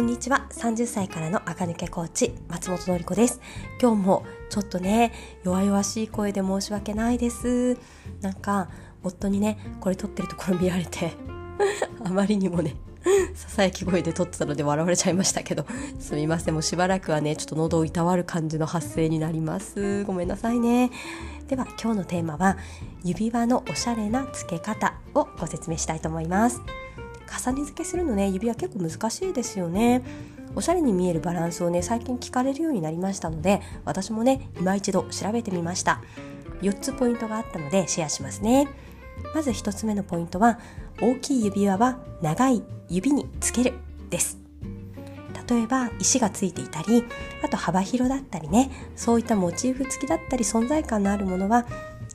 こんにちは。30歳からの赤抜けコーチ松本の子です。今日もちょっとね弱々しい声で申し訳ないです。なんか夫にねこれ撮ってるところ見られて あまりにもねささやき声で撮ってたので笑われちゃいましたけどすみません。もうしばらくはねちょっと喉をいたわる感じの発声になります。ごめんなさいね。では今日のテーマは指輪のおしゃれな付け方をご説明したいと思います。重ね付けするのね。指輪結構難しいですよね。おしゃれに見えるバランスをね最近聞かれるようになりましたので私もね今一度調べてみました。4つポイントがあったのでシェアしますね。まず1つ目のポイントは大きい指輪は長い指につける。です。例えば石がついていたりあと幅広だったりねそういったモチーフ付きだったり存在感のあるものは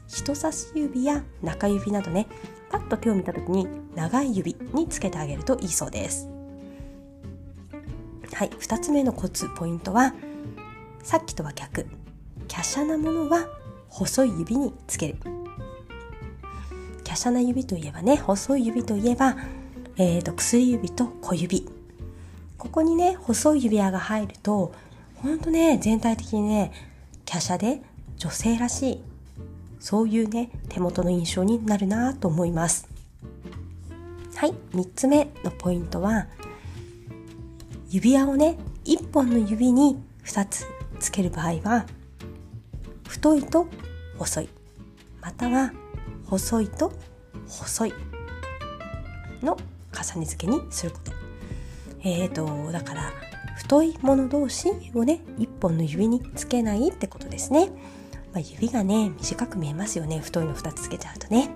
人差し指や中指などねパッと手を見た時に長い指につけてあげるといいそうです。はい2つ目のコツポイントはさっきとは逆。華奢なものは細い指につける。華奢な指といえばね細い指といえば、えーと、薬指と小指。ここにね細い指輪が入るとほんとね全体的にね華奢で女性らしいそういうね手元の印象になるなと思います。はい3つ目のポイントは指輪をね1本の指に2つつける場合は太いと細いまたは細いと細いの重ね付けにすること。えーとだから太いもの同士をね1本の指につけないってことですね。まあ、指がね短く見えますよね。太いの2つつけちゃうとね。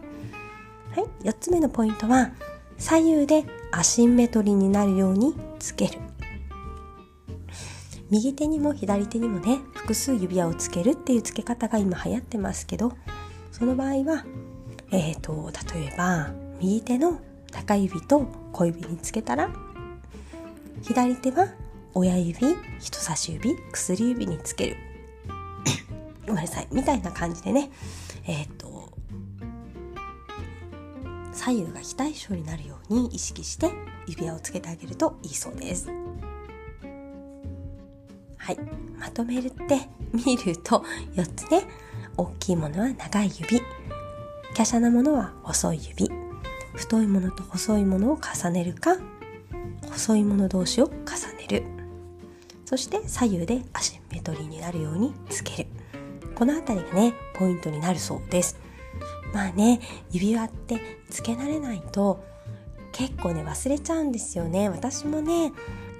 はい。4つ目のポイントは左右でアシンメトリーになるようにつける。右手にも左手にもね複数指輪をつけるっていうつけ方が今流行ってますけどその場合はえーと例えば右手の中指と小指につけたら左手は親指人差し指薬指につける。ごめんなさいみたいな感じでね。えっ、と左右が非対称になるように意識して指輪をつけてあげるといいそうです。はい。まとめるって見ると4つね大きいものは長い指。華奢なものは細い指。太いものと細いものを重ねるか細いもの同士を重ねる。そして左右でアシンメトリーになるようにつける。この辺りがねポイントになるそうです。まあね指輪ってつけ慣れないと結構ね忘れちゃうんですよね。私もね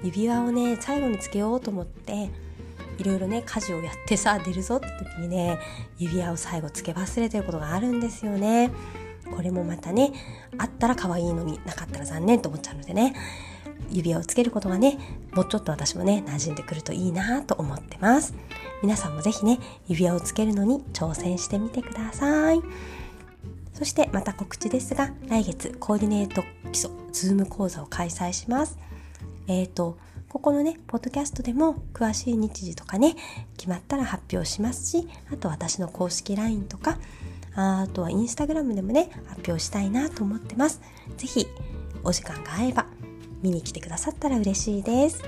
指輪をね最後につけようと思っていろいろね家事をやってさ出るぞって時にね指輪を最後つけ忘れてることがあるんですよね。これもまたねあったら可愛いのになかったら残念と思っちゃうのでね。指輪をつけることがねもうちょっと私もね馴染んでくるといいなと思ってます。皆さんもぜひね指輪をつけるのに挑戦してみてください。そしてまた告知ですが来月コーディネート基礎ズーム講座を開催します。えっ、ー、とここのね、ポッドキャストでも詳しい日時とかね、決まったら発表しますし、あと私の公式 LINE とか、あとはインスタグラムでもね、発表したいなと思ってます。是非お時間が合えば見に来てくださったら嬉しいです。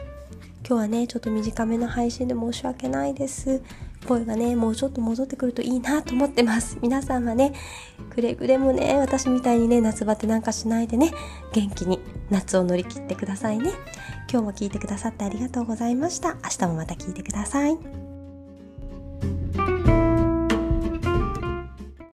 今日はねちょっと短めの配信で申し訳ないです。声がねもうちょっと戻ってくるといいなと思ってます。皆さんはねくれぐれもね私みたいにね夏バテなんかしないでね元気に夏を乗り切ってくださいね。今日も聞いてくださってありがとうございました。明日もまた聞いてください。